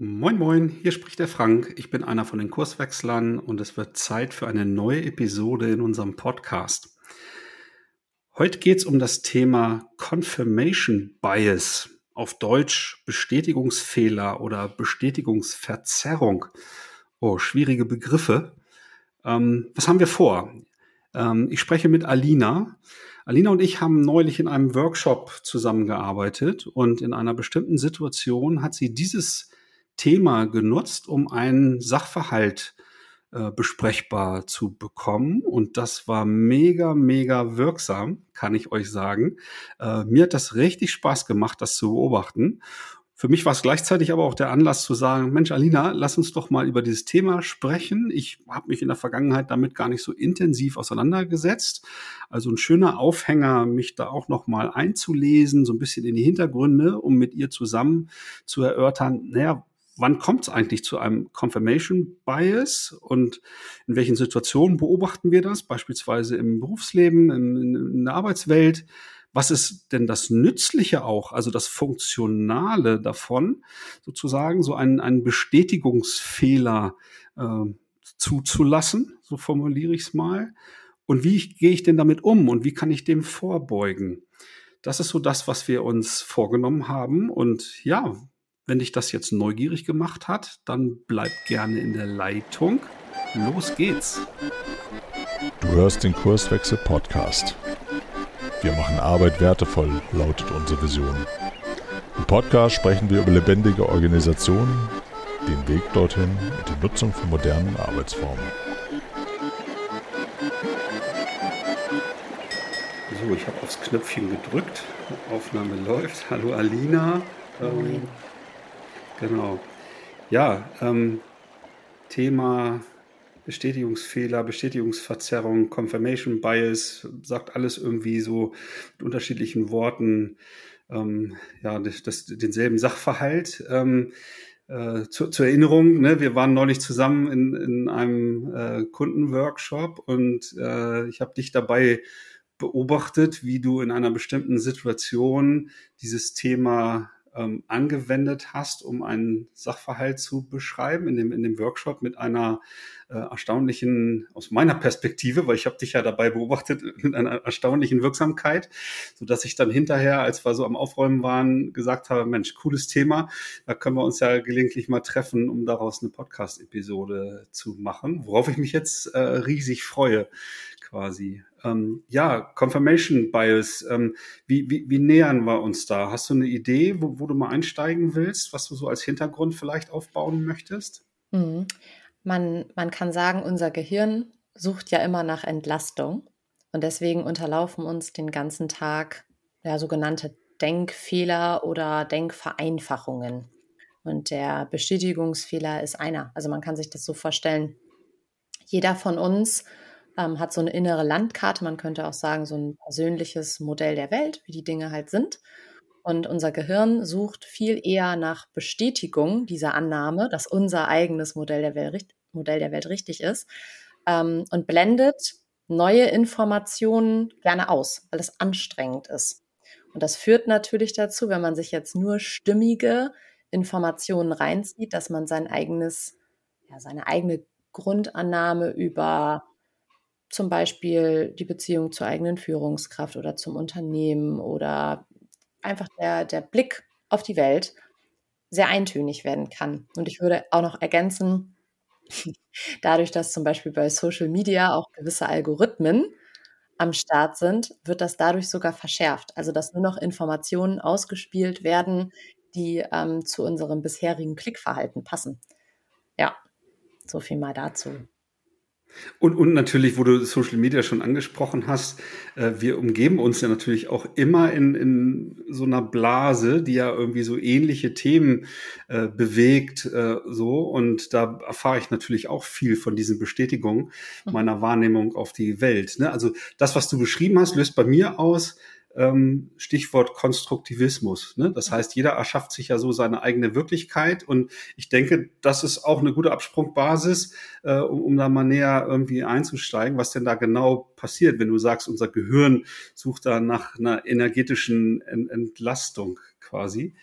Moin, moin, hier spricht der Frank. Ich bin einer von den Kurswechslern und es wird Zeit für eine neue Episode in unserem Podcast. Heute geht es um das Thema Confirmation Bias, auf Deutsch Bestätigungsfehler oder Bestätigungsverzerrung. Oh, schwierige Begriffe. Ähm, was haben wir vor? Ähm, ich spreche mit Alina. Alina und ich haben neulich in einem Workshop zusammengearbeitet und in einer bestimmten Situation hat sie dieses Thema genutzt, um einen Sachverhalt äh, besprechbar zu bekommen. Und das war mega, mega wirksam, kann ich euch sagen. Äh, mir hat das richtig Spaß gemacht, das zu beobachten. Für mich war es gleichzeitig aber auch der Anlass zu sagen, Mensch, Alina, lass uns doch mal über dieses Thema sprechen. Ich habe mich in der Vergangenheit damit gar nicht so intensiv auseinandergesetzt. Also ein schöner Aufhänger, mich da auch noch mal einzulesen, so ein bisschen in die Hintergründe, um mit ihr zusammen zu erörtern, naja, wann kommt es eigentlich zu einem Confirmation Bias und in welchen Situationen beobachten wir das, beispielsweise im Berufsleben, in, in der Arbeitswelt? Was ist denn das Nützliche auch, also das Funktionale davon, sozusagen so einen, einen Bestätigungsfehler äh, zuzulassen, so formuliere ich es mal. Und wie gehe ich denn damit um und wie kann ich dem vorbeugen? Das ist so das, was wir uns vorgenommen haben. Und ja, wenn dich das jetzt neugierig gemacht hat, dann bleib gerne in der Leitung. Los geht's. Du hörst den Kurswechsel Podcast. Wir machen Arbeit wertevoll, lautet unsere Vision. Im Podcast sprechen wir über lebendige Organisationen, den Weg dorthin und die Nutzung von modernen Arbeitsformen. So, ich habe aufs Knöpfchen gedrückt. Aufnahme läuft. Hallo Alina. Ähm, Genau. Ja, ähm, Thema Bestätigungsfehler, Bestätigungsverzerrung, Confirmation Bias, sagt alles irgendwie so mit unterschiedlichen Worten ähm, ja, das, das, denselben Sachverhalt. Ähm, äh, zu, zur Erinnerung, ne, wir waren neulich zusammen in, in einem äh, Kundenworkshop und äh, ich habe dich dabei beobachtet, wie du in einer bestimmten Situation dieses Thema ähm, angewendet hast, um einen Sachverhalt zu beschreiben in dem, in dem Workshop mit einer äh, erstaunlichen, aus meiner Perspektive, weil ich habe dich ja dabei beobachtet, mit einer erstaunlichen Wirksamkeit, so dass ich dann hinterher, als wir so am Aufräumen waren, gesagt habe, Mensch, cooles Thema, da können wir uns ja gelegentlich mal treffen, um daraus eine Podcast-Episode zu machen, worauf ich mich jetzt äh, riesig freue, quasi. Ähm, ja, Confirmation Bias, ähm, wie, wie, wie nähern wir uns da? Hast du eine Idee, wo, wo du mal einsteigen willst, was du so als Hintergrund vielleicht aufbauen möchtest? Mhm. Man, man kann sagen, unser Gehirn sucht ja immer nach Entlastung und deswegen unterlaufen uns den ganzen Tag ja, sogenannte Denkfehler oder Denkvereinfachungen. Und der Bestätigungsfehler ist einer. Also man kann sich das so vorstellen, jeder von uns ähm, hat so eine innere Landkarte, man könnte auch sagen, so ein persönliches Modell der Welt, wie die Dinge halt sind. Und unser Gehirn sucht viel eher nach Bestätigung dieser Annahme, dass unser eigenes Modell der Welt, Modell der Welt richtig ist ähm, und blendet neue Informationen gerne aus, weil es anstrengend ist. Und das führt natürlich dazu, wenn man sich jetzt nur stimmige Informationen reinzieht, dass man sein eigenes, ja, seine eigene Grundannahme über zum Beispiel die Beziehung zur eigenen Führungskraft oder zum Unternehmen oder einfach der, der Blick auf die Welt sehr eintönig werden kann. Und ich würde auch noch ergänzen, dadurch, dass zum Beispiel bei Social Media auch gewisse Algorithmen am Start sind, wird das dadurch sogar verschärft. Also dass nur noch Informationen ausgespielt werden, die ähm, zu unserem bisherigen Klickverhalten passen. Ja, so viel mal dazu. Und, und natürlich, wo du Social Media schon angesprochen hast, äh, wir umgeben uns ja natürlich auch immer in, in so einer Blase, die ja irgendwie so ähnliche Themen äh, bewegt, äh, so. Und da erfahre ich natürlich auch viel von diesen Bestätigungen hm. meiner Wahrnehmung auf die Welt. Ne? Also das, was du beschrieben hast, löst bei mir aus, ähm, Stichwort Konstruktivismus. Ne? Das heißt, jeder erschafft sich ja so seine eigene Wirklichkeit und ich denke, das ist auch eine gute Absprungbasis, äh, um, um da mal näher irgendwie einzusteigen, was denn da genau passiert, wenn du sagst, unser Gehirn sucht da nach einer energetischen Ent Entlastung quasi.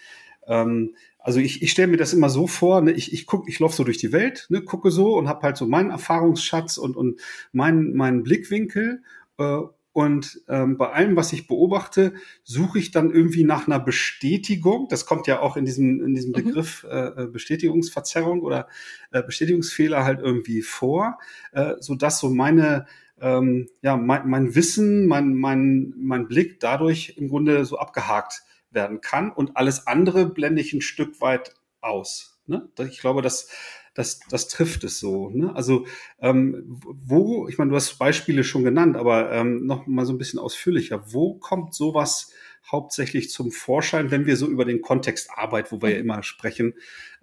ähm, also ich, ich stelle mir das immer so vor, ne, ich, ich guck, ich laufe so durch die Welt, ne, gucke so und habe halt so meinen Erfahrungsschatz und, und meinen, meinen Blickwinkel. Äh, und ähm, bei allem, was ich beobachte, suche ich dann irgendwie nach einer Bestätigung. Das kommt ja auch in diesem, in diesem mhm. Begriff äh, äh, Bestätigungsverzerrung oder äh, Bestätigungsfehler halt irgendwie vor, äh, so dass so meine ähm, ja, mein, mein Wissen, mein, mein, mein Blick dadurch im Grunde so abgehakt werden kann und alles andere blende ich ein Stück weit aus. Ne? Ich glaube, dass das, das trifft es so. Ne? Also ähm, wo, ich meine, du hast Beispiele schon genannt, aber ähm, noch mal so ein bisschen ausführlicher. Wo kommt sowas hauptsächlich zum Vorschein, wenn wir so über den Kontext Arbeit, wo wir ja mhm. immer sprechen,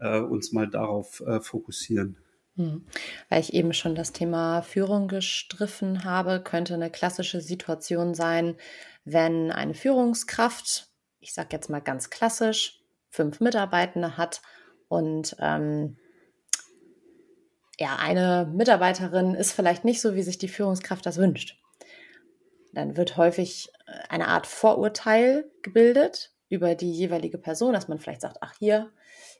äh, uns mal darauf äh, fokussieren? Hm. Weil ich eben schon das Thema Führung gestriffen habe, könnte eine klassische Situation sein, wenn eine Führungskraft, ich sage jetzt mal ganz klassisch, fünf Mitarbeitende hat und ähm, ja, eine Mitarbeiterin ist vielleicht nicht so, wie sich die Führungskraft das wünscht. Dann wird häufig äh, eine Art Vorurteil gebildet über die jeweilige Person, dass man vielleicht sagt, ach hier,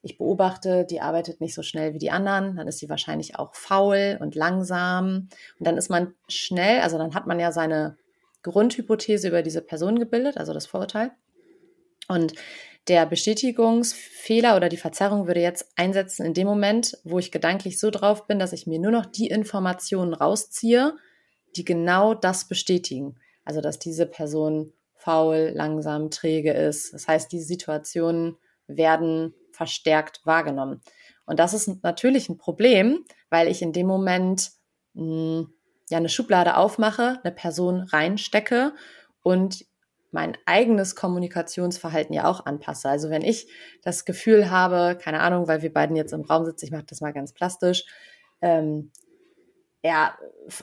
ich beobachte, die arbeitet nicht so schnell wie die anderen, dann ist sie wahrscheinlich auch faul und langsam. Und dann ist man schnell, also dann hat man ja seine Grundhypothese über diese Person gebildet, also das Vorurteil. Und der Bestätigungsfehler oder die Verzerrung würde jetzt einsetzen in dem Moment, wo ich gedanklich so drauf bin, dass ich mir nur noch die Informationen rausziehe, die genau das bestätigen. Also, dass diese Person faul, langsam, träge ist. Das heißt, diese Situationen werden verstärkt wahrgenommen. Und das ist natürlich ein Problem, weil ich in dem Moment mh, hm, ja eine Schublade aufmache, eine Person reinstecke und mein eigenes Kommunikationsverhalten ja auch anpasse. Also wenn ich das Gefühl habe, keine Ahnung, weil wir beiden jetzt im Raum sitzen, ich mache das mal ganz plastisch, ähm, ja,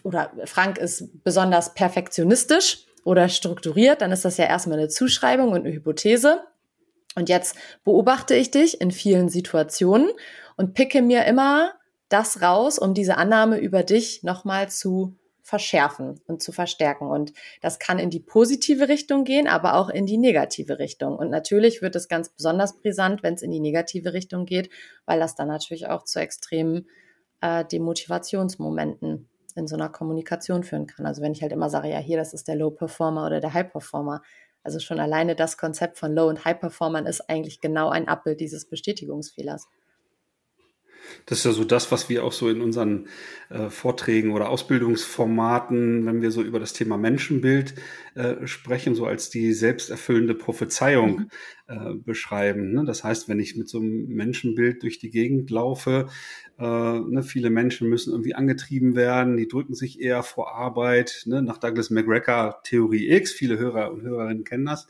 oder Frank ist besonders perfektionistisch oder strukturiert, dann ist das ja erstmal eine Zuschreibung und eine Hypothese. Und jetzt beobachte ich dich in vielen Situationen und picke mir immer das raus, um diese Annahme über dich nochmal zu verschärfen und zu verstärken. Und das kann in die positive Richtung gehen, aber auch in die negative Richtung. Und natürlich wird es ganz besonders brisant, wenn es in die negative Richtung geht, weil das dann natürlich auch zu extremen äh, Demotivationsmomenten in so einer Kommunikation führen kann. Also wenn ich halt immer sage, ja, hier, das ist der Low Performer oder der High Performer. Also schon alleine das Konzept von Low und High Performern ist eigentlich genau ein Abbild dieses Bestätigungsfehlers. Das ist ja so das, was wir auch so in unseren äh, Vorträgen oder Ausbildungsformaten, wenn wir so über das Thema Menschenbild äh, sprechen, so als die selbsterfüllende Prophezeiung mhm. äh, beschreiben. Ne? Das heißt, wenn ich mit so einem Menschenbild durch die Gegend laufe, äh, ne, viele Menschen müssen irgendwie angetrieben werden, die drücken sich eher vor Arbeit, ne? nach Douglas McGregor Theorie X, viele Hörer und Hörerinnen kennen das,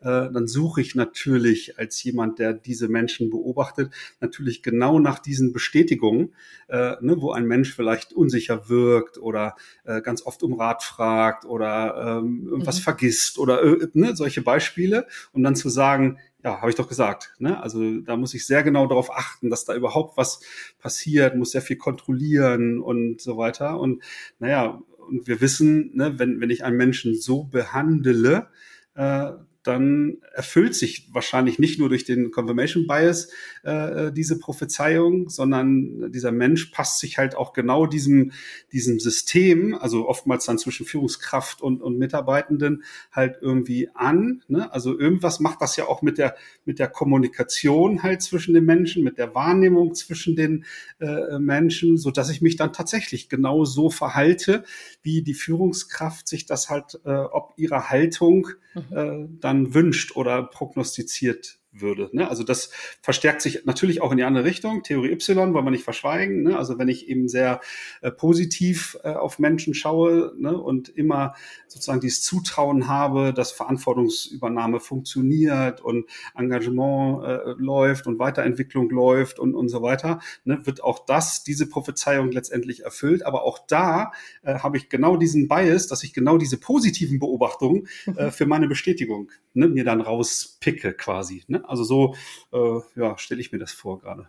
äh, dann suche ich natürlich als jemand, der diese Menschen beobachtet, natürlich genau nach diesen Bestätigungen, äh, ne, wo ein Mensch vielleicht unsicher wirkt oder äh, ganz oft um Rat fragt oder ähm, irgendwas mhm. vergisst oder äh, ne, solche Beispiele, um dann zu sagen, ja, habe ich doch gesagt. Ne? Also da muss ich sehr genau darauf achten, dass da überhaupt was passiert, muss sehr viel kontrollieren und so weiter. Und naja, und wir wissen, ne, wenn, wenn ich einen Menschen so behandle, äh, dann erfüllt sich wahrscheinlich nicht nur durch den Confirmation Bias äh, äh, diese Prophezeiung, sondern dieser Mensch passt sich halt auch genau diesem, diesem System, also oftmals dann zwischen Führungskraft und, und Mitarbeitenden halt irgendwie an. Ne? Also irgendwas macht das ja auch mit der, mit der Kommunikation halt zwischen den Menschen, mit der Wahrnehmung zwischen den äh, Menschen, so dass ich mich dann tatsächlich genau so verhalte, wie die Führungskraft sich das halt, äh, ob ihre Haltung mhm. äh, dann wünscht oder prognostiziert würde. Ne? Also das verstärkt sich natürlich auch in die andere Richtung. Theorie Y wollen wir nicht verschweigen. Ne? Also wenn ich eben sehr äh, positiv äh, auf Menschen schaue ne? und immer sozusagen dieses Zutrauen habe, dass Verantwortungsübernahme funktioniert und Engagement äh, läuft und Weiterentwicklung läuft und, und so weiter, ne? wird auch das, diese Prophezeiung letztendlich erfüllt. Aber auch da äh, habe ich genau diesen Bias, dass ich genau diese positiven Beobachtungen äh, für meine Bestätigung ne? mir dann rauspicke quasi. Ne? Also so äh, ja, stelle ich mir das vor gerade.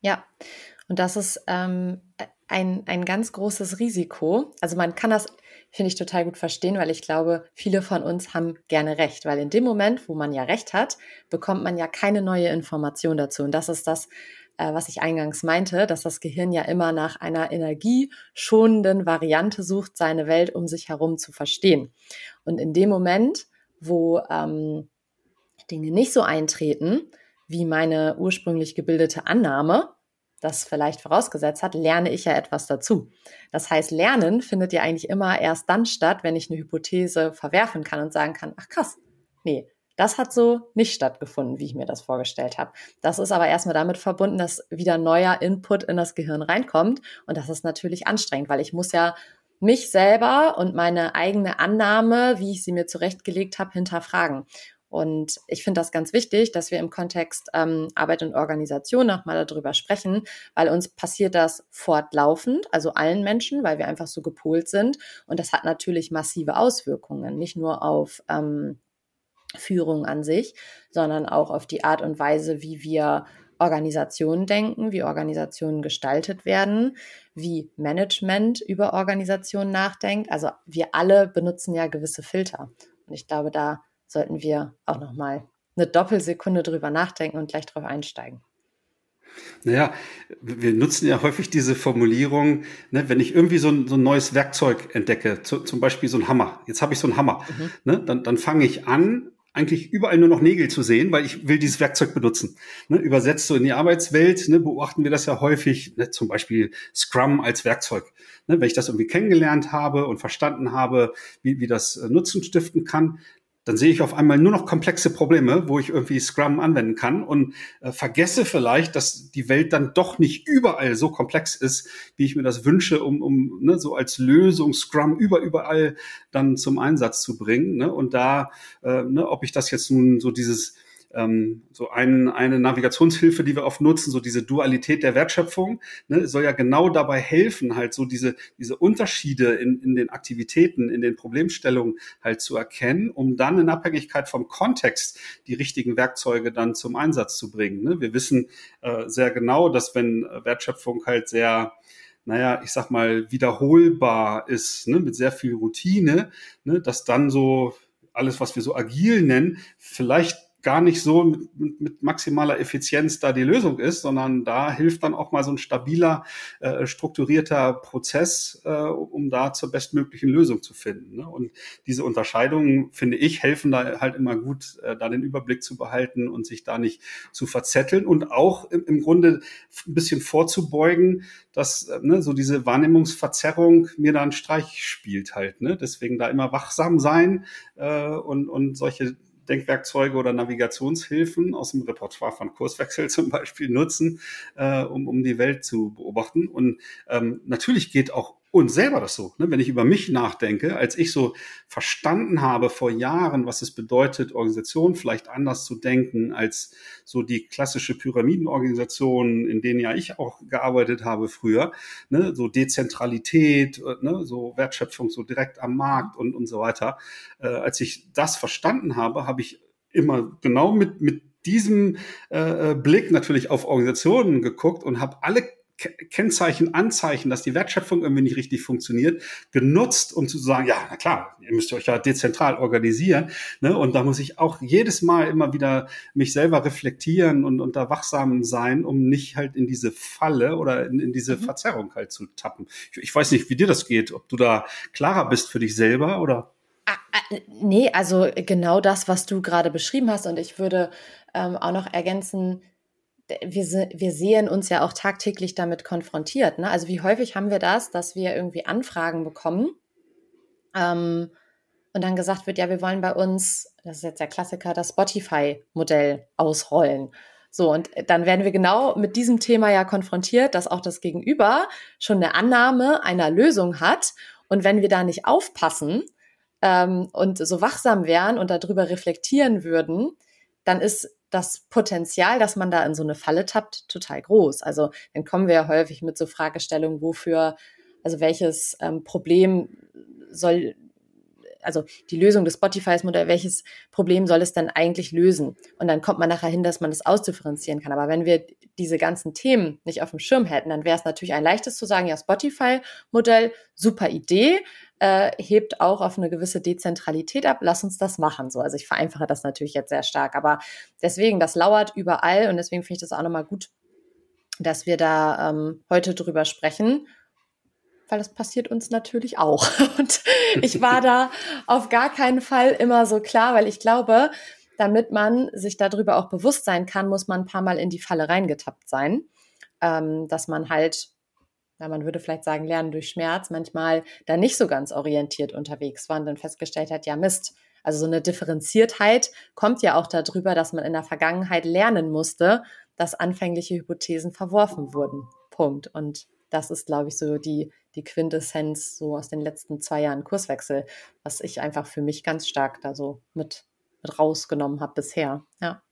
Ja, und das ist ähm, ein, ein ganz großes Risiko. Also man kann das finde ich total gut verstehen, weil ich glaube, viele von uns haben gerne Recht, weil in dem Moment, wo man ja Recht hat, bekommt man ja keine neue Information dazu. Und das ist das, äh, was ich eingangs meinte, dass das Gehirn ja immer nach einer energieschonenden Variante sucht, seine Welt um sich herum zu verstehen. Und in dem Moment, wo ähm, Dinge nicht so eintreten, wie meine ursprünglich gebildete Annahme, das vielleicht vorausgesetzt hat, lerne ich ja etwas dazu. Das heißt, Lernen findet ja eigentlich immer erst dann statt, wenn ich eine Hypothese verwerfen kann und sagen kann, ach krass, nee, das hat so nicht stattgefunden, wie ich mir das vorgestellt habe. Das ist aber erstmal damit verbunden, dass wieder neuer Input in das Gehirn reinkommt. Und das ist natürlich anstrengend, weil ich muss ja mich selber und meine eigene Annahme, wie ich sie mir zurechtgelegt habe, hinterfragen. Und ich finde das ganz wichtig, dass wir im Kontext ähm, Arbeit und Organisation nochmal darüber sprechen, weil uns passiert das fortlaufend, also allen Menschen, weil wir einfach so gepolt sind. Und das hat natürlich massive Auswirkungen, nicht nur auf ähm, Führung an sich, sondern auch auf die Art und Weise, wie wir Organisationen denken, wie Organisationen gestaltet werden, wie Management über Organisationen nachdenkt. Also wir alle benutzen ja gewisse Filter. Und ich glaube, da sollten wir auch noch mal eine Doppelsekunde drüber nachdenken und gleich drauf einsteigen. Naja, wir nutzen ja häufig diese Formulierung, ne, wenn ich irgendwie so ein, so ein neues Werkzeug entdecke, zu, zum Beispiel so ein Hammer. Jetzt habe ich so einen Hammer. Mhm. Ne, dann, dann fange ich an, eigentlich überall nur noch Nägel zu sehen, weil ich will dieses Werkzeug benutzen. Ne, übersetzt so in die Arbeitswelt ne, beobachten wir das ja häufig, ne, zum Beispiel Scrum als Werkzeug. Ne, wenn ich das irgendwie kennengelernt habe und verstanden habe, wie, wie das äh, Nutzen stiften kann, dann sehe ich auf einmal nur noch komplexe Probleme, wo ich irgendwie Scrum anwenden kann und äh, vergesse vielleicht, dass die Welt dann doch nicht überall so komplex ist, wie ich mir das wünsche, um, um ne, so als Lösung Scrum über überall dann zum Einsatz zu bringen. Ne? Und da, äh, ne, ob ich das jetzt nun so dieses ähm, so ein, eine Navigationshilfe, die wir oft nutzen, so diese Dualität der Wertschöpfung, ne, soll ja genau dabei helfen, halt so diese, diese Unterschiede in, in den Aktivitäten, in den Problemstellungen halt zu erkennen, um dann in Abhängigkeit vom Kontext die richtigen Werkzeuge dann zum Einsatz zu bringen. Ne? Wir wissen äh, sehr genau, dass wenn Wertschöpfung halt sehr naja, ich sag mal, wiederholbar ist, ne, mit sehr viel Routine, ne, dass dann so alles, was wir so agil nennen, vielleicht gar nicht so mit, mit, maximaler Effizienz da die Lösung ist, sondern da hilft dann auch mal so ein stabiler, äh, strukturierter Prozess, äh, um da zur bestmöglichen Lösung zu finden. Ne? Und diese Unterscheidungen, finde ich, helfen da halt immer gut, äh, da den Überblick zu behalten und sich da nicht zu verzetteln und auch im, im Grunde ein bisschen vorzubeugen, dass äh, ne, so diese Wahrnehmungsverzerrung mir da einen Streich spielt halt. Ne? Deswegen da immer wachsam sein äh, und, und solche Denkwerkzeuge oder Navigationshilfen aus dem Repertoire von Kurswechsel zum Beispiel nutzen, äh, um, um die Welt zu beobachten. Und ähm, natürlich geht auch uns selber das so. Ne? Wenn ich über mich nachdenke, als ich so verstanden habe vor Jahren, was es bedeutet, Organisationen vielleicht anders zu denken als so die klassische Pyramidenorganisation, in denen ja ich auch gearbeitet habe früher, ne? so Dezentralität, äh, ne? so Wertschöpfung so direkt am Markt und, und so weiter. Äh, als ich das verstanden habe, habe ich immer genau mit, mit diesem äh, äh Blick natürlich auf Organisationen geguckt und habe alle Kennzeichen, Anzeichen, dass die Wertschöpfung irgendwie nicht richtig funktioniert, genutzt, um zu sagen, ja, na klar, ihr müsst euch ja dezentral organisieren. Ne? Und da muss ich auch jedes Mal immer wieder mich selber reflektieren und, und da wachsam sein, um nicht halt in diese Falle oder in, in diese mhm. Verzerrung halt zu tappen. Ich, ich weiß nicht, wie dir das geht, ob du da klarer bist für dich selber oder? Ah, ah, nee, also genau das, was du gerade beschrieben hast. Und ich würde ähm, auch noch ergänzen, wir, wir sehen uns ja auch tagtäglich damit konfrontiert. Ne? Also wie häufig haben wir das, dass wir irgendwie Anfragen bekommen ähm, und dann gesagt wird, ja, wir wollen bei uns, das ist jetzt der Klassiker, das Spotify-Modell ausrollen. So, und dann werden wir genau mit diesem Thema ja konfrontiert, dass auch das Gegenüber schon eine Annahme einer Lösung hat. Und wenn wir da nicht aufpassen ähm, und so wachsam wären und darüber reflektieren würden, dann ist das Potenzial, dass man da in so eine Falle tappt, total groß. Also dann kommen wir ja häufig mit so Fragestellungen, wofür, also welches ähm, Problem soll, also die Lösung des Spotify-Modell, welches Problem soll es denn eigentlich lösen? Und dann kommt man nachher hin, dass man das ausdifferenzieren kann. Aber wenn wir diese ganzen Themen nicht auf dem Schirm hätten, dann wäre es natürlich ein leichtes zu sagen, ja, Spotify-Modell, super Idee, äh, hebt auch auf eine gewisse Dezentralität ab. Lass uns das machen. So, also ich vereinfache das natürlich jetzt sehr stark, aber deswegen, das lauert überall und deswegen finde ich das auch nochmal gut, dass wir da ähm, heute drüber sprechen weil das passiert uns natürlich auch. Und ich war da auf gar keinen Fall immer so klar, weil ich glaube, damit man sich darüber auch bewusst sein kann, muss man ein paar Mal in die Falle reingetappt sein, ähm, dass man halt ja, man würde vielleicht sagen, Lernen durch Schmerz, manchmal da nicht so ganz orientiert unterwegs war und dann festgestellt hat, ja Mist. Also so eine Differenziertheit kommt ja auch darüber, dass man in der Vergangenheit lernen musste, dass anfängliche Hypothesen verworfen wurden. Punkt. Und das ist, glaube ich, so die, die Quintessenz so aus den letzten zwei Jahren Kurswechsel, was ich einfach für mich ganz stark da so mit, mit rausgenommen habe bisher. Ja.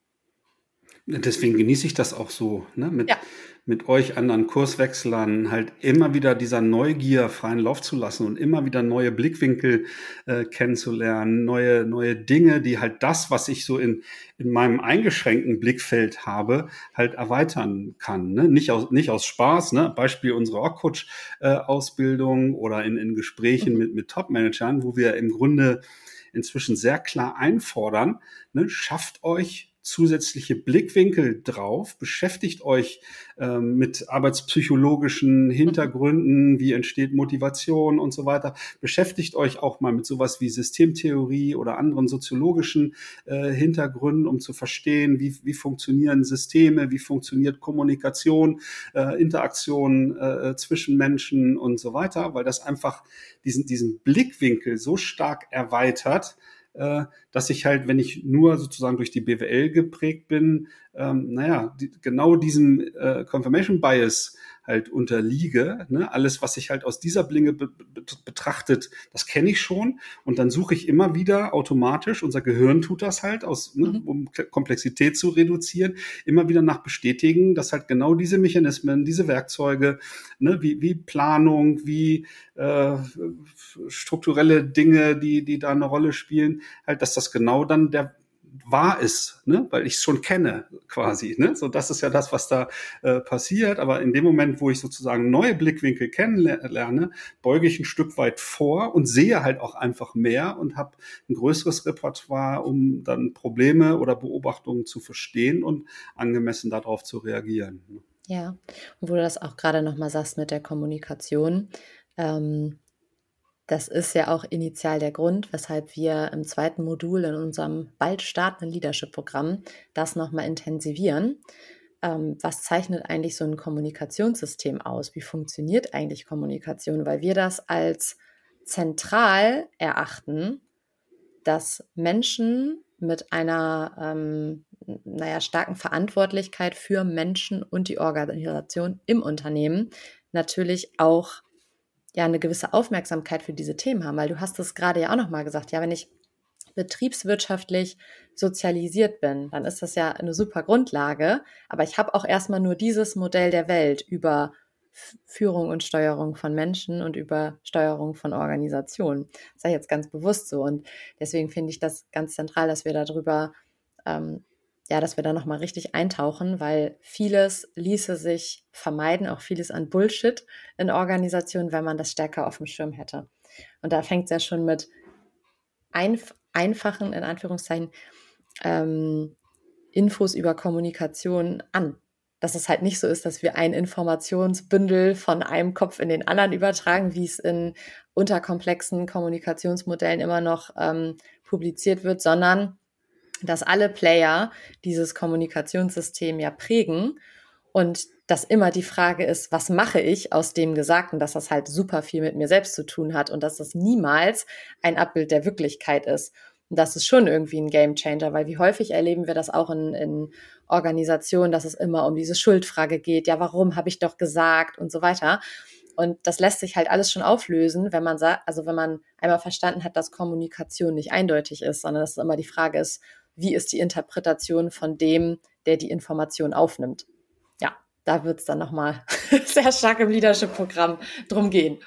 Deswegen genieße ich das auch so, ne? mit, ja. Mit euch anderen Kurswechslern halt immer wieder dieser Neugier freien Lauf zu lassen und immer wieder neue Blickwinkel äh, kennenzulernen, neue, neue Dinge, die halt das, was ich so in, in meinem eingeschränkten Blickfeld habe, halt erweitern kann. Ne? Nicht, aus, nicht aus Spaß, ne? Beispiel unsere Org-Coach-Ausbildung äh, oder in, in Gesprächen mhm. mit, mit Top-Managern, wo wir im Grunde inzwischen sehr klar einfordern, ne? schafft euch zusätzliche Blickwinkel drauf, beschäftigt euch ähm, mit arbeitspsychologischen Hintergründen, wie entsteht Motivation und so weiter, beschäftigt euch auch mal mit sowas wie Systemtheorie oder anderen soziologischen äh, Hintergründen, um zu verstehen, wie, wie funktionieren Systeme, wie funktioniert Kommunikation, äh, Interaktion äh, zwischen Menschen und so weiter, weil das einfach diesen, diesen Blickwinkel so stark erweitert, dass ich halt, wenn ich nur sozusagen durch die BWL geprägt bin, ähm, naja, die, genau diesem äh, Confirmation Bias halt unterliege. Ne? Alles, was sich halt aus dieser Blinge be be betrachtet, das kenne ich schon. Und dann suche ich immer wieder automatisch, unser Gehirn tut das halt, aus, ne, mhm. um Komplexität zu reduzieren, immer wieder nach bestätigen, dass halt genau diese Mechanismen, diese Werkzeuge, ne, wie, wie Planung, wie äh, strukturelle Dinge, die, die da eine Rolle spielen, halt, dass das genau dann der wahr ist, ne? weil ich es schon kenne quasi. Ne? So, das ist ja das, was da äh, passiert. Aber in dem Moment, wo ich sozusagen neue Blickwinkel kennenlerne, beuge ich ein Stück weit vor und sehe halt auch einfach mehr und habe ein größeres Repertoire, um dann Probleme oder Beobachtungen zu verstehen und angemessen darauf zu reagieren. Ne? Ja, und wo du das auch gerade nochmal sagst mit der Kommunikation. Ähm das ist ja auch initial der Grund, weshalb wir im zweiten Modul in unserem bald startenden Leadership-Programm das nochmal intensivieren. Ähm, was zeichnet eigentlich so ein Kommunikationssystem aus? Wie funktioniert eigentlich Kommunikation? Weil wir das als zentral erachten, dass Menschen mit einer ähm, naja, starken Verantwortlichkeit für Menschen und die Organisation im Unternehmen natürlich auch ja eine gewisse Aufmerksamkeit für diese Themen haben, weil du hast es gerade ja auch noch mal gesagt, ja, wenn ich betriebswirtschaftlich sozialisiert bin, dann ist das ja eine super Grundlage, aber ich habe auch erstmal nur dieses Modell der Welt über Führung und Steuerung von Menschen und über Steuerung von Organisationen. Das sei jetzt ganz bewusst so und deswegen finde ich das ganz zentral, dass wir darüber ähm, ja, dass wir da nochmal richtig eintauchen, weil vieles ließe sich vermeiden, auch vieles an Bullshit in Organisationen, wenn man das stärker auf dem Schirm hätte. Und da fängt es ja schon mit einf einfachen, in Anführungszeichen, ähm, Infos über Kommunikation an. Dass es halt nicht so ist, dass wir ein Informationsbündel von einem Kopf in den anderen übertragen, wie es in unterkomplexen Kommunikationsmodellen immer noch ähm, publiziert wird, sondern dass alle Player dieses Kommunikationssystem ja prägen und dass immer die Frage ist, was mache ich aus dem Gesagten, dass das halt super viel mit mir selbst zu tun hat und dass das niemals ein Abbild der Wirklichkeit ist. Und das ist schon irgendwie ein Game Changer, weil wie häufig erleben wir das auch in, in Organisationen, dass es immer um diese Schuldfrage geht, ja, warum habe ich doch gesagt und so weiter. Und das lässt sich halt alles schon auflösen, wenn man sagt, also wenn man einmal verstanden hat, dass Kommunikation nicht eindeutig ist, sondern dass es immer die Frage ist, wie ist die Interpretation von dem, der die Information aufnimmt. Ja, da wird es dann nochmal sehr stark im Leadership-Programm drum gehen.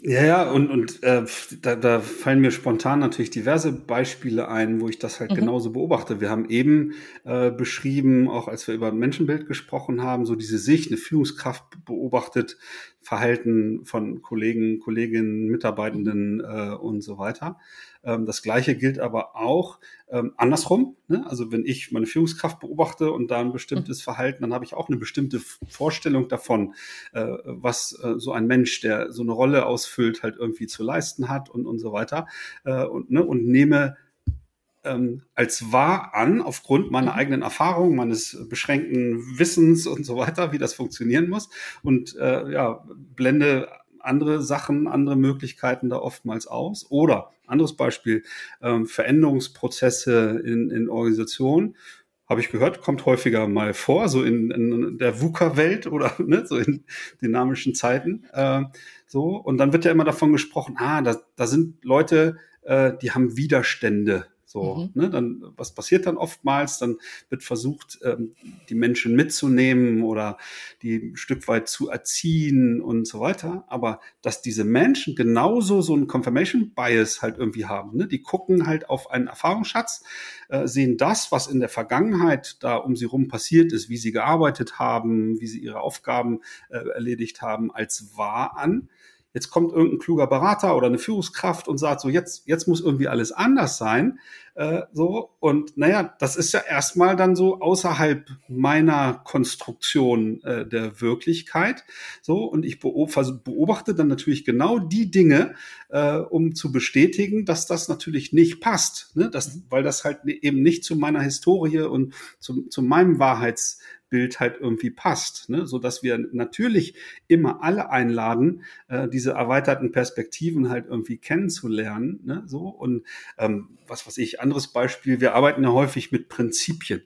Ja, ja, und, und äh, da, da fallen mir spontan natürlich diverse Beispiele ein, wo ich das halt mhm. genauso beobachte. Wir haben eben äh, beschrieben, auch als wir über Menschenbild gesprochen haben, so diese Sicht, eine Führungskraft beobachtet, Verhalten von Kollegen, Kolleginnen, Mitarbeitenden äh, und so weiter. Ähm, das Gleiche gilt aber auch ähm, andersrum. Ne? Also wenn ich meine Führungskraft beobachte und da ein bestimmtes Verhalten, dann habe ich auch eine bestimmte Vorstellung davon, äh, was äh, so ein Mensch, der so eine Rolle ausfüllt, halt irgendwie zu leisten hat und, und so weiter. Äh, und, ne? und nehme ähm, als wahr an, aufgrund meiner mhm. eigenen Erfahrung, meines beschränkten Wissens und so weiter, wie das funktionieren muss. Und äh, ja, blende andere Sachen, andere Möglichkeiten da oftmals aus. Oder anderes Beispiel, ähm, Veränderungsprozesse in, in Organisationen habe ich gehört, kommt häufiger mal vor, so in, in der VUCA-Welt oder ne, so in dynamischen Zeiten. Äh, so und dann wird ja immer davon gesprochen, ah, da, da sind Leute, äh, die haben Widerstände so, mhm. ne, dann, was passiert dann oftmals? Dann wird versucht, ähm, die Menschen mitzunehmen oder die ein Stück weit zu erziehen und so weiter. Aber dass diese Menschen genauso so ein Confirmation Bias halt irgendwie haben, ne? die gucken halt auf einen Erfahrungsschatz, äh, sehen das, was in der Vergangenheit da um sie rum passiert ist, wie sie gearbeitet haben, wie sie ihre Aufgaben äh, erledigt haben, als wahr an jetzt kommt irgendein kluger Berater oder eine Führungskraft und sagt so, jetzt, jetzt muss irgendwie alles anders sein. Äh, so, und naja, das ist ja erstmal dann so außerhalb meiner Konstruktion äh, der Wirklichkeit. So, und ich beobachte dann natürlich genau die Dinge, äh, um zu bestätigen, dass das natürlich nicht passt. Ne? Das, weil das halt eben nicht zu meiner Historie und zu, zu meinem Wahrheits Bild halt irgendwie passt, ne? so dass wir natürlich immer alle einladen, äh, diese erweiterten Perspektiven halt irgendwie kennenzulernen, ne? so und ähm, was weiß ich, anderes Beispiel, wir arbeiten ja häufig mit Prinzipien,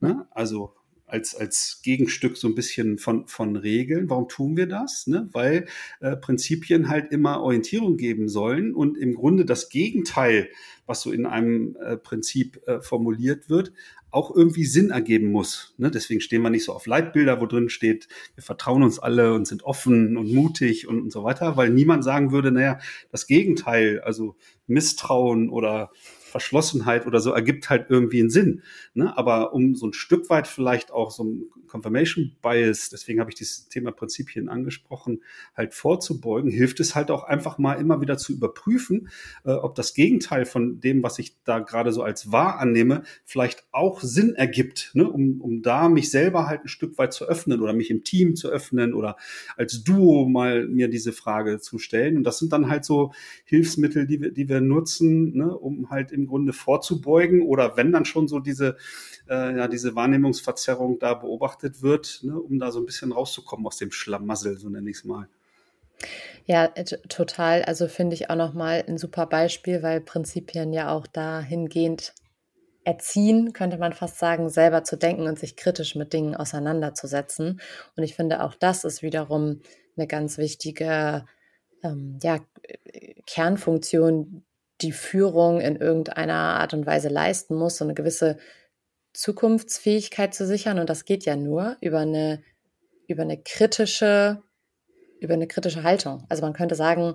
ne? also als, als Gegenstück so ein bisschen von, von Regeln. Warum tun wir das? Ne? Weil äh, Prinzipien halt immer Orientierung geben sollen und im Grunde das Gegenteil, was so in einem äh, Prinzip äh, formuliert wird, auch irgendwie Sinn ergeben muss. Ne? Deswegen stehen wir nicht so auf Leitbilder, wo drin steht, wir vertrauen uns alle und sind offen und mutig und, und so weiter, weil niemand sagen würde, naja, das Gegenteil, also Misstrauen oder Verschlossenheit oder so ergibt halt irgendwie einen Sinn. Ne? Aber um so ein Stück weit vielleicht auch so ein Confirmation Bias, deswegen habe ich dieses Thema Prinzipien angesprochen, halt vorzubeugen, hilft es halt auch einfach mal immer wieder zu überprüfen, äh, ob das Gegenteil von dem, was ich da gerade so als wahr annehme, vielleicht auch Sinn ergibt, ne? um, um da mich selber halt ein Stück weit zu öffnen oder mich im Team zu öffnen oder als Duo mal mir diese Frage zu stellen. Und das sind dann halt so Hilfsmittel, die wir, die wir nutzen, ne? um halt im Grunde vorzubeugen oder wenn dann schon so diese, äh, ja, diese Wahrnehmungsverzerrung da beobachtet wird, ne, um da so ein bisschen rauszukommen aus dem Schlamassel, so nenne ich es mal. Ja, total. Also finde ich auch nochmal ein super Beispiel, weil Prinzipien ja auch dahingehend erziehen, könnte man fast sagen, selber zu denken und sich kritisch mit Dingen auseinanderzusetzen. Und ich finde, auch das ist wiederum eine ganz wichtige ähm, ja, Kernfunktion, die Führung in irgendeiner Art und Weise leisten muss, so eine gewisse Zukunftsfähigkeit zu sichern. Und das geht ja nur über eine, über eine kritische, über eine kritische Haltung. Also man könnte sagen,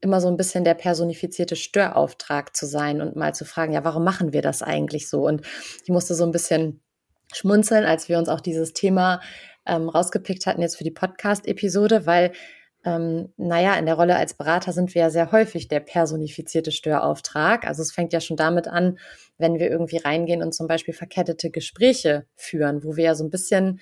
immer so ein bisschen der personifizierte Störauftrag zu sein und mal zu fragen, ja, warum machen wir das eigentlich so? Und ich musste so ein bisschen schmunzeln, als wir uns auch dieses Thema ähm, rausgepickt hatten jetzt für die Podcast-Episode, weil ähm, naja, in der Rolle als Berater sind wir ja sehr häufig der personifizierte Störauftrag. Also es fängt ja schon damit an, wenn wir irgendwie reingehen und zum Beispiel verkettete Gespräche führen, wo wir ja so ein bisschen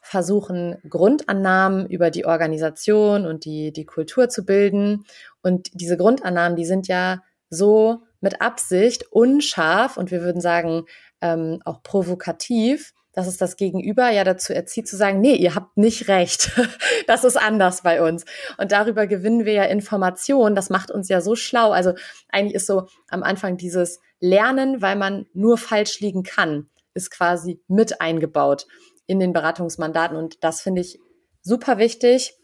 versuchen, Grundannahmen über die Organisation und die, die Kultur zu bilden. Und diese Grundannahmen, die sind ja so mit Absicht unscharf und wir würden sagen ähm, auch provokativ, dass es das Gegenüber ja dazu erzieht zu sagen, nee, ihr habt nicht recht. das ist anders bei uns. Und darüber gewinnen wir ja Informationen. Das macht uns ja so schlau. Also eigentlich ist so am Anfang dieses Lernen, weil man nur falsch liegen kann, ist quasi mit eingebaut in den Beratungsmandaten. Und das finde ich super wichtig,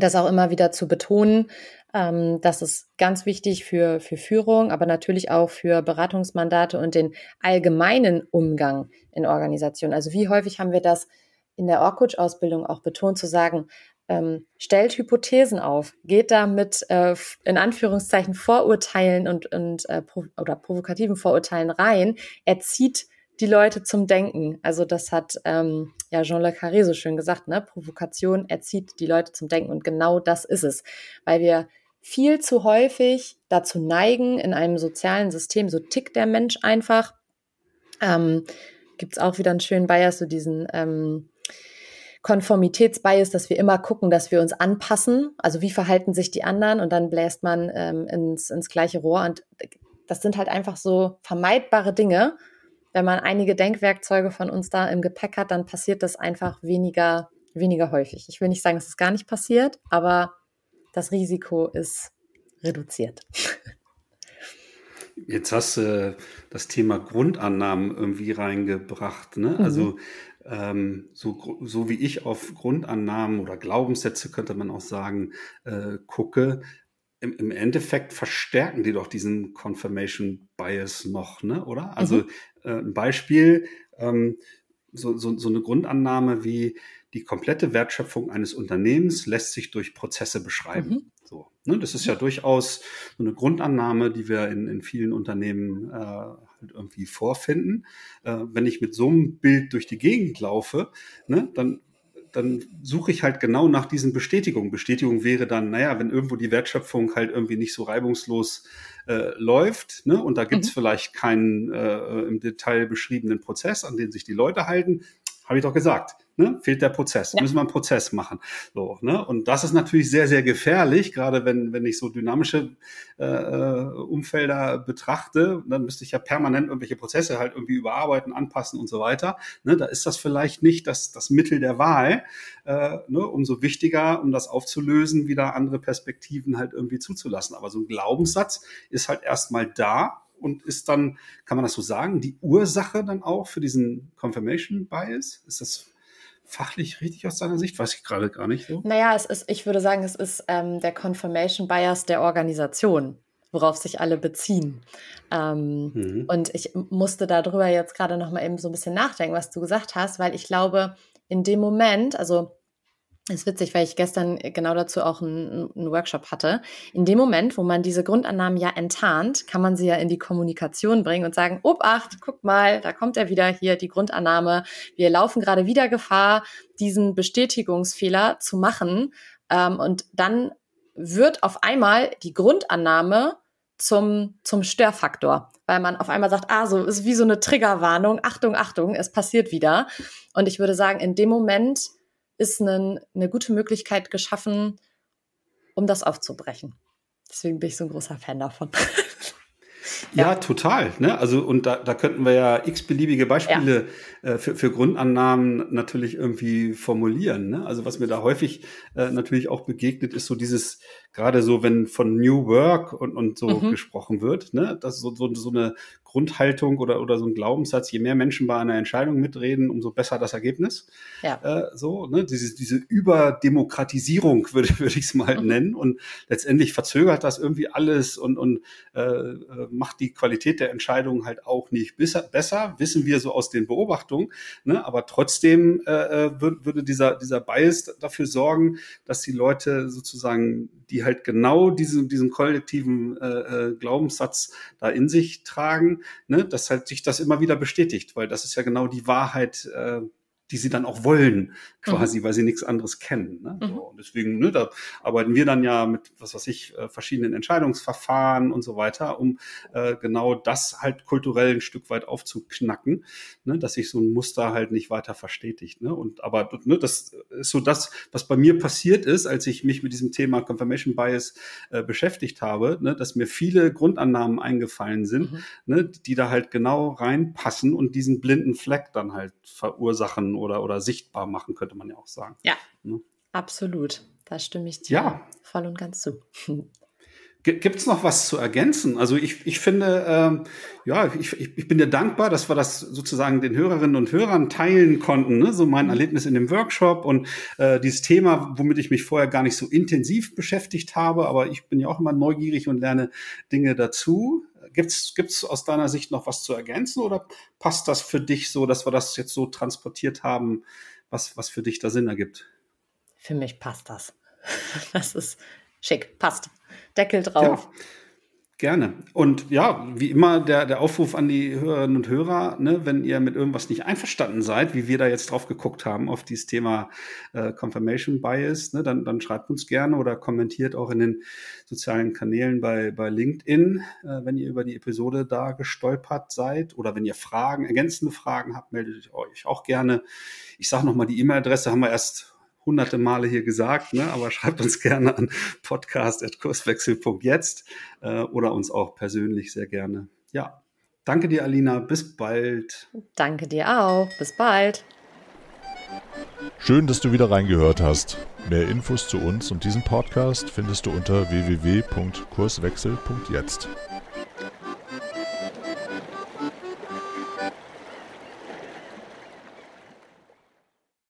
das auch immer wieder zu betonen, ähm, das ist ganz wichtig für, für Führung, aber natürlich auch für Beratungsmandate und den allgemeinen Umgang in Organisationen. Also wie häufig haben wir das in der Org-Coach-Ausbildung auch betont, zu sagen, ähm, stellt Hypothesen auf, geht da mit äh, in Anführungszeichen Vorurteilen und, und äh, oder provokativen Vorurteilen rein, er zieht die Leute zum Denken. Also das hat ähm, ja Jean Le Carré so schön gesagt, ne? Provokation erzieht die Leute zum Denken und genau das ist es, weil wir viel zu häufig dazu neigen, in einem sozialen System, so tickt der Mensch einfach, ähm, gibt es auch wieder einen schönen Bias, so diesen ähm, Konformitätsbias, dass wir immer gucken, dass wir uns anpassen. Also wie verhalten sich die anderen und dann bläst man ähm, ins, ins gleiche Rohr. Und das sind halt einfach so vermeidbare Dinge. Wenn man einige Denkwerkzeuge von uns da im Gepäck hat, dann passiert das einfach weniger, weniger häufig. Ich will nicht sagen, dass es gar nicht passiert, aber das Risiko ist reduziert. Jetzt hast du das Thema Grundannahmen irgendwie reingebracht. Ne? Mhm. Also ähm, so, so wie ich auf Grundannahmen oder Glaubenssätze, könnte man auch sagen, äh, gucke, im, im, Endeffekt verstärken die doch diesen Confirmation Bias noch, ne? oder? Also mhm. äh, ein Beispiel, ähm, so, so, so eine Grundannahme wie die komplette Wertschöpfung eines Unternehmens lässt sich durch Prozesse beschreiben. Mhm. So, ne? Das ist ja durchaus so eine Grundannahme, die wir in, in vielen Unternehmen äh, halt irgendwie vorfinden. Äh, wenn ich mit so einem Bild durch die Gegend laufe, ne, dann dann suche ich halt genau nach diesen Bestätigungen. Bestätigung wäre dann, naja, wenn irgendwo die Wertschöpfung halt irgendwie nicht so reibungslos äh, läuft, ne, und da gibt's mhm. vielleicht keinen äh, im Detail beschriebenen Prozess, an den sich die Leute halten, habe ich doch gesagt ne, fehlt der Prozess. Ja. Müssen wir einen Prozess machen. So, ne? Und das ist natürlich sehr, sehr gefährlich, gerade wenn, wenn ich so dynamische äh, äh, Umfelder betrachte, dann müsste ich ja permanent irgendwelche Prozesse halt irgendwie überarbeiten, anpassen und so weiter. Ne? Da ist das vielleicht nicht das, das Mittel der Wahl. Äh, ne? Umso wichtiger, um das aufzulösen, wieder andere Perspektiven halt irgendwie zuzulassen. Aber so ein Glaubenssatz ist halt erstmal da und ist dann, kann man das so sagen, die Ursache dann auch für diesen Confirmation Bias? Ist das fachlich richtig aus deiner Sicht? Weiß ich gerade gar nicht so. Naja, es ist, ich würde sagen, es ist ähm, der Confirmation Bias der Organisation, worauf sich alle beziehen. Ähm, mhm. Und ich musste darüber jetzt gerade noch mal eben so ein bisschen nachdenken, was du gesagt hast, weil ich glaube, in dem Moment, also ist witzig, weil ich gestern genau dazu auch einen, einen, Workshop hatte. In dem Moment, wo man diese Grundannahmen ja enttarnt, kann man sie ja in die Kommunikation bringen und sagen, Obacht, guck mal, da kommt er wieder hier, die Grundannahme. Wir laufen gerade wieder Gefahr, diesen Bestätigungsfehler zu machen. Ähm, und dann wird auf einmal die Grundannahme zum, zum Störfaktor, weil man auf einmal sagt, ah, so ist wie so eine Triggerwarnung, Achtung, Achtung, es passiert wieder. Und ich würde sagen, in dem Moment ist eine, eine gute Möglichkeit geschaffen, um das aufzubrechen. Deswegen bin ich so ein großer Fan davon. Ja, ja, total. Ne? Also, und da, da könnten wir ja x-beliebige Beispiele ja. äh, für, für Grundannahmen natürlich irgendwie formulieren. Ne? Also, was mir da häufig äh, natürlich auch begegnet, ist so dieses, gerade so, wenn von New Work und, und so mhm. gesprochen wird, ne? das ist so, so, so eine Grundhaltung oder, oder so ein Glaubenssatz, je mehr Menschen bei einer Entscheidung mitreden, umso besser das Ergebnis. Ja. Äh, so, ne? diese, diese Überdemokratisierung würde, würde ich es mal mhm. nennen. Und letztendlich verzögert das irgendwie alles und, und äh, macht die Qualität der Entscheidung halt auch nicht besser, besser wissen wir so aus den Beobachtungen. Ne? Aber trotzdem äh, äh würde, würde dieser, dieser Bias dafür sorgen, dass die Leute sozusagen, die halt genau diesen, diesen kollektiven äh, äh Glaubenssatz da in sich tragen, ne, dass halt sich das immer wieder bestätigt, weil das ist ja genau die Wahrheit, äh, die sie dann auch wollen, quasi, mhm. weil sie nichts anderes kennen. Ne? Mhm. So, und deswegen, ne, da arbeiten wir dann ja mit, was weiß ich, äh, verschiedenen Entscheidungsverfahren und so weiter, um äh, genau das halt kulturell ein Stück weit aufzuknacken, ne, dass sich so ein Muster halt nicht weiter verstetigt. Ne? Und aber ne, das ist so das, was bei mir passiert ist, als ich mich mit diesem Thema Confirmation Bias äh, beschäftigt habe, ne, dass mir viele Grundannahmen eingefallen sind, mhm. ne, die da halt genau reinpassen und diesen blinden Fleck dann halt verursachen oder, oder sichtbar machen, könnte man ja auch sagen. Ja, ne? absolut. Da stimme ich dir ja. voll und ganz zu. Gibt es noch was zu ergänzen? Also ich, ich finde, ähm, ja, ich, ich bin dir dankbar, dass wir das sozusagen den Hörerinnen und Hörern teilen konnten, ne? so mein mhm. Erlebnis in dem Workshop und äh, dieses Thema, womit ich mich vorher gar nicht so intensiv beschäftigt habe, aber ich bin ja auch immer neugierig und lerne Dinge dazu. Gibt's gibt's aus deiner Sicht noch was zu ergänzen oder passt das für dich so, dass wir das jetzt so transportiert haben, was, was für dich da Sinn ergibt? für mich passt das. Das ist schick, passt. Deckel drauf. Ja. Gerne. Und ja, wie immer der, der Aufruf an die Hörerinnen und Hörer, ne, wenn ihr mit irgendwas nicht einverstanden seid, wie wir da jetzt drauf geguckt haben auf dieses Thema äh, Confirmation Bias, ne, dann, dann schreibt uns gerne oder kommentiert auch in den sozialen Kanälen bei, bei LinkedIn, äh, wenn ihr über die Episode da gestolpert seid oder wenn ihr Fragen, ergänzende Fragen habt, meldet euch auch gerne. Ich sage nochmal, die E-Mail-Adresse haben wir erst hunderte Male hier gesagt, ne? aber schreibt uns gerne an podcast.kurswechsel.jetzt äh, oder uns auch persönlich sehr gerne. Ja, danke dir, Alina. Bis bald. Danke dir auch. Bis bald. Schön, dass du wieder reingehört hast. Mehr Infos zu uns und diesem Podcast findest du unter www.kurswechsel.jetzt.